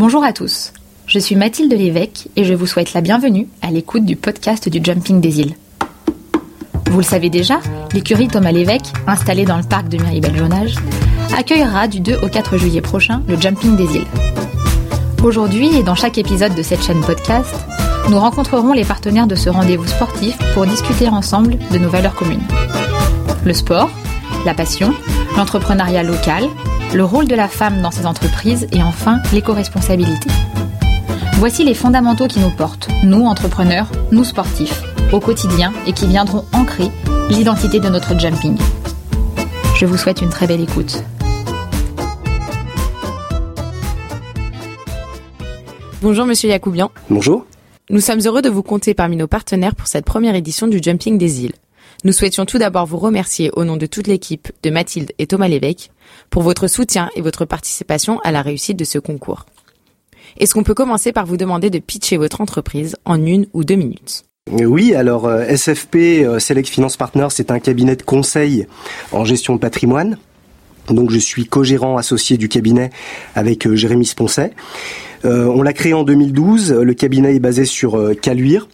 Bonjour à tous, je suis Mathilde Lévesque et je vous souhaite la bienvenue à l'écoute du podcast du Jumping des îles. Vous le savez déjà, l'écurie Thomas Lévesque, installée dans le parc de Miribel-Jonage, accueillera du 2 au 4 juillet prochain le Jumping des îles. Aujourd'hui et dans chaque épisode de cette chaîne podcast, nous rencontrerons les partenaires de ce rendez-vous sportif pour discuter ensemble de nos valeurs communes. Le sport, la passion, l'entrepreneuriat local, le rôle de la femme dans ces entreprises et enfin l'éco-responsabilité. Voici les fondamentaux qui nous portent, nous entrepreneurs, nous sportifs, au quotidien et qui viendront ancrer l'identité de notre jumping. Je vous souhaite une très belle écoute. Bonjour Monsieur Yacoubian. Bonjour. Nous sommes heureux de vous compter parmi nos partenaires pour cette première édition du Jumping des îles. Nous souhaitions tout d'abord vous remercier au nom de toute l'équipe de Mathilde et Thomas Lévesque pour votre soutien et votre participation à la réussite de ce concours. Est-ce qu'on peut commencer par vous demander de pitcher votre entreprise en une ou deux minutes? Oui, alors euh, SFP euh, Select Finance Partners, c'est un cabinet de conseil en gestion de patrimoine. Donc je suis co-gérant associé du cabinet avec euh, Jérémy Sponcet. on l'a créé en 2012, le cabinet est basé sur Caluire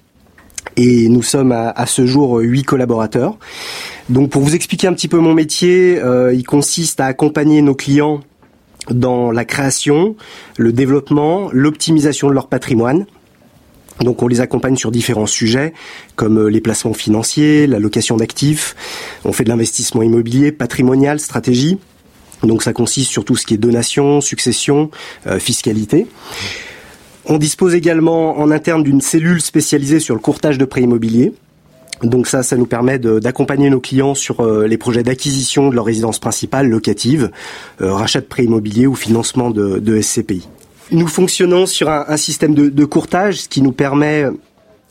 et nous sommes à, ce jour huit collaborateurs. Donc pour vous expliquer un petit peu mon métier, il consiste à accompagner nos clients dans la création, le développement, l'optimisation de leur patrimoine donc on les accompagne sur différents sujets comme euh, les placements financiers, la location d'actifs, on fait de l'investissement immobilier, patrimonial, stratégie. Donc ça consiste sur tout ce qui est donation, succession, euh, fiscalité. On dispose également en interne d'une cellule spécialisée sur le courtage de prêts immobiliers. Donc ça, ça nous permet d'accompagner nos clients sur euh, les projets d'acquisition de leur résidence principale locative, rachat de prêts immobiliers ou financement de, SCPI. Nous fonctionnons sur un, système de, courtage, ce qui nous permet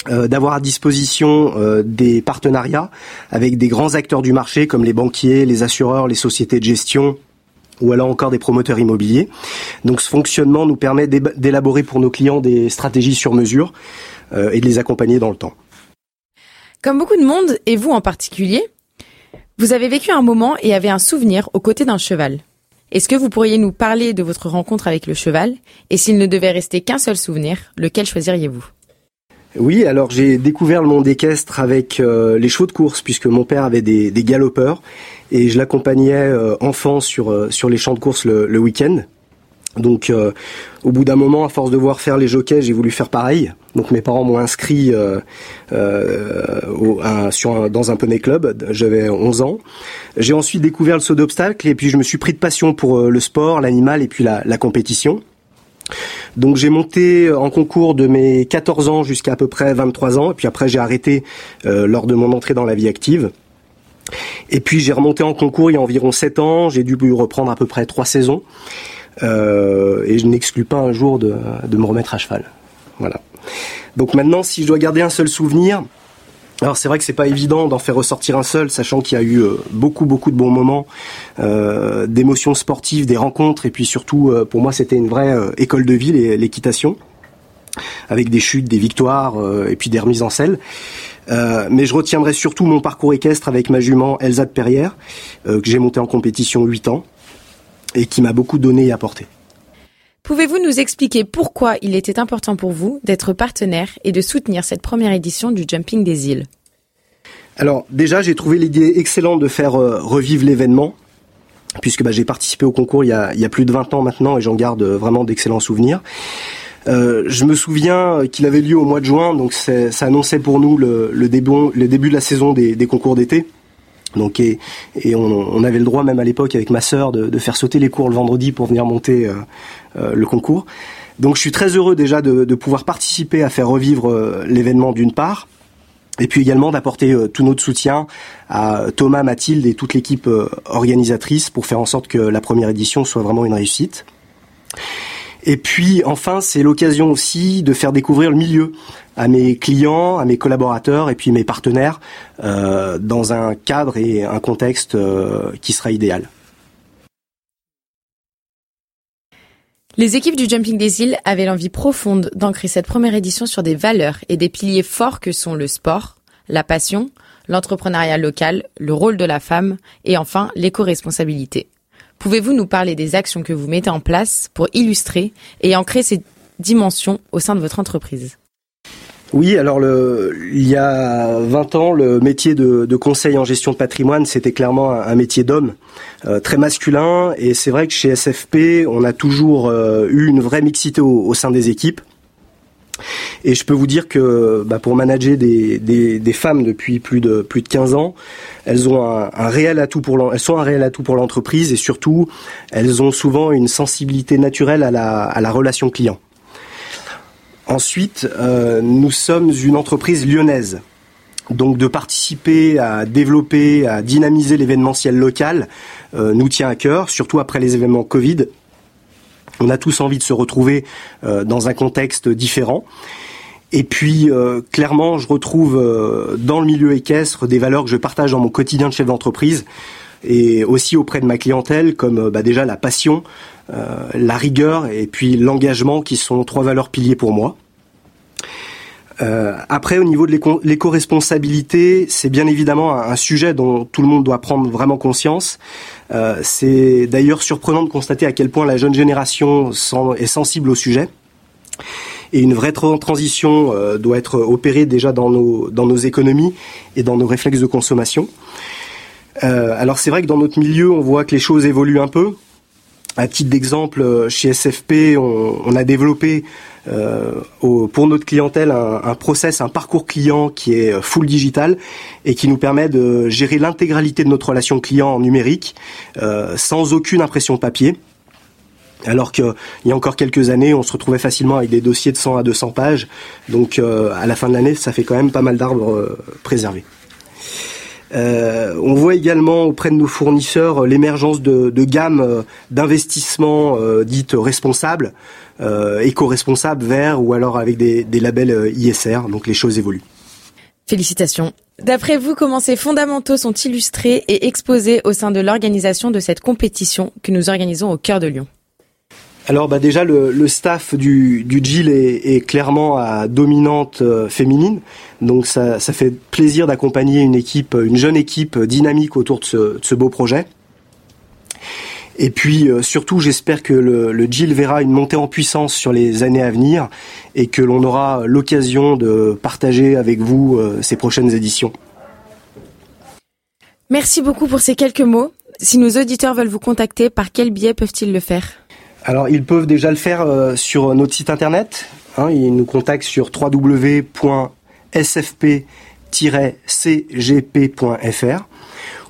euh, d'avoir à disposition euh, des partenariats avec des grands acteurs du marché comme les banquiers, les assureurs, les sociétés de gestion ou alors encore des promoteurs immobiliers. Donc ce fonctionnement nous permet d'élaborer pour nos clients des stratégies sur mesure euh, et de les accompagner dans le temps. Comme beaucoup de monde, et vous en particulier, vous avez vécu un moment et avez un souvenir aux côtés d'un cheval. Est-ce que vous pourriez nous parler de votre rencontre avec le cheval? Et s'il ne devait rester qu'un seul souvenir, lequel choisiriez-vous? Oui, alors j'ai découvert le monde équestre avec euh, les chevaux de course puisque mon père avait des, galopeurs et je l'accompagnais euh, enfant sur euh, sur les champs de course le week-end. Donc, euh, au bout d'un moment, à force de voir faire les jockeys, j'ai voulu faire pareil. Donc, mes parents m'ont inscrit dans un poney club. J'avais 11 ans. J'ai ensuite découvert le saut d'obstacle et puis je me suis pris de passion pour le sport, l'animal et puis la, la compétition. Donc j'ai monté en concours de mes 14 ans jusqu'à à peu près 23 ans, et puis après j'ai arrêté lors de mon entrée dans la vie active. Et puis j'ai remonté en concours il y a environ 7 ans, j'ai dû reprendre à peu près 3 saisons. Euh, et je n'exclus pas un jour de, de, me remettre à cheval. Voilà. Donc maintenant, si je dois garder un seul souvenir, alors c'est vrai que c'est pas évident d'en faire ressortir un seul, sachant qu'il y a eu euh, beaucoup beaucoup de bons moments, euh, d'émotions sportives, des rencontres, et puis surtout euh, pour moi c'était une vraie école de vie l'équitation, avec des chutes, des victoires, et puis des remises en selle. mais je retiendrai surtout mon parcours équestre avec ma jument Elsa de Perrière, que j'ai monté en compétition 8 ans et qui m'a beaucoup donné et apporté. Pouvez-vous nous expliquer pourquoi il était important pour vous d'être partenaire et de soutenir cette première édition du Jumping des îles? Alors déjà, j'ai trouvé l'idée excellente de faire euh, revivre l'événement, puisque bah, j'ai participé au concours il y, a, plus de 20 ans maintenant et j'en garde euh, vraiment d'excellents souvenirs. Euh, je me souviens qu'il avait lieu au mois de juin, donc ça annonçait pour nous le, début, le début de la saison des concours d'été. Donc et, on, avait le droit même à l'époque avec ma sœur de, faire sauter les cours le vendredi pour venir monter euh, euh, le concours. Donc je suis très heureux déjà de, pouvoir participer à faire revivre euh, l'événement d'une part, et puis également d'apporter tout notre soutien à Thomas, Mathilde et toute l'équipe organisatrice pour faire en sorte que la première édition soit vraiment une réussite. Et puis enfin, c'est l'occasion aussi de faire découvrir le milieu à mes clients, à mes collaborateurs et puis mes partenaires euh, dans un cadre et un contexte euh, qui sera idéal. Les équipes du Jumping des îles avaient l'envie profonde d'ancrer cette première édition sur des valeurs et des piliers forts que sont le sport, la passion, l'entrepreneuriat local, le rôle de la femme et enfin l'éco-responsabilité. Pouvez-vous nous parler des actions que vous mettez en place pour illustrer et ancrer ces dimensions au sein de votre entreprise? Oui, alors il y a 20 ans, le métier de, de conseil en gestion de patrimoine, c'était clairement un, métier d'homme, euh, très masculin. Et c'est vrai que chez SFP, on a toujours euh, eu une vraie mixité au, sein des équipes. Et je peux vous dire que bah, pour manager des, femmes depuis plus de plus de 15 ans, elles ont un, réel atout pour sont un réel atout pour l'entreprise et surtout elles ont souvent une sensibilité naturelle à la, à la relation client. Ensuite, euh, nous sommes une entreprise lyonnaise. Donc de participer à développer, à dynamiser l'événementiel local euh, nous tient à cœur, surtout après les événements Covid. On a tous envie de se retrouver euh, dans un contexte différent. Et puis, clairement, je retrouve dans le milieu équestre des valeurs que je partage dans mon quotidien de chef d'entreprise et aussi auprès de ma clientèle, comme bah, déjà la passion, la rigueur et puis l'engagement, qui sont trois valeurs piliers pour moi. Euh, après, au niveau de l'éco-responsabilité, c'est bien évidemment un, sujet dont tout le monde doit prendre vraiment conscience. Euh, c'est d'ailleurs surprenant de constater à quel point la jeune génération est sensible au sujet. Et une vraie transition euh, doit être opérée déjà dans nos, dans nos économies et dans nos réflexes de consommation. alors c'est vrai que dans notre milieu, on voit que les choses évoluent un peu. À titre d'exemple, chez SFP, on, a développé euh, pour notre clientèle un, un, process, un parcours client qui est euh, full digital et qui nous permet de gérer l'intégralité de notre relation client en numérique euh, sans aucune impression papier. Alors qu'il y a encore quelques années, on se retrouvait facilement avec des dossiers de 100 à 200 pages. Donc à la fin de l'année, ça fait quand même pas mal d'arbres préservés. Euh, on voit également auprès de nos fournisseurs l'émergence de, de gammes d'investissements dites responsables, euh, éco-responsable, vert ou alors avec des, des labels euh, ISR. Donc les choses évoluent. Félicitations. D'après vous, comment ces fondamentaux sont illustrés et exposés au sein de l'organisation de cette compétition que nous organisons au cœur de Lyon? Alors bah déjà le, staff du, du GIL est, clairement à dominante euh, féminine, donc ça, fait plaisir d'accompagner une équipe, une jeune équipe dynamique autour de ce, beau projet. Et puis euh, surtout, j'espère que le, le GIL verra une montée en puissance sur les années à venir et que l'on aura l'occasion de partager avec vous euh, ces prochaines éditions. Merci beaucoup pour ces quelques mots. Si nos auditeurs veulent vous contacter, par quel biais peuvent-ils le faire? Alors, ils peuvent déjà le faire euh, sur notre site internet. Hein, ils nous contactent sur www.sfp-cgp.fr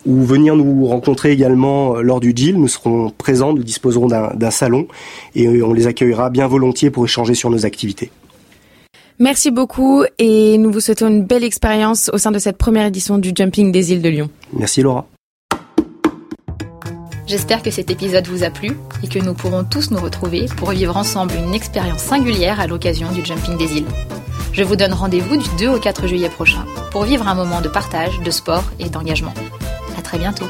ou venir nous rencontrer également euh, lors du deal. Nous serons présents, nous disposerons d'un salon et euh, on les accueillera bien volontiers pour échanger sur nos activités. Merci beaucoup et nous vous souhaitons une belle expérience au sein de cette première édition du Jumping des îles de Lyon. Merci Laura. J'espère que cet épisode vous a plu et que nous pourrons tous nous retrouver pour vivre ensemble une expérience singulière à l'occasion du Jumping des îles. Je vous donne rendez-vous du 2 au 4 juillet prochain pour vivre un moment de partage, de sport et d'engagement très bientôt.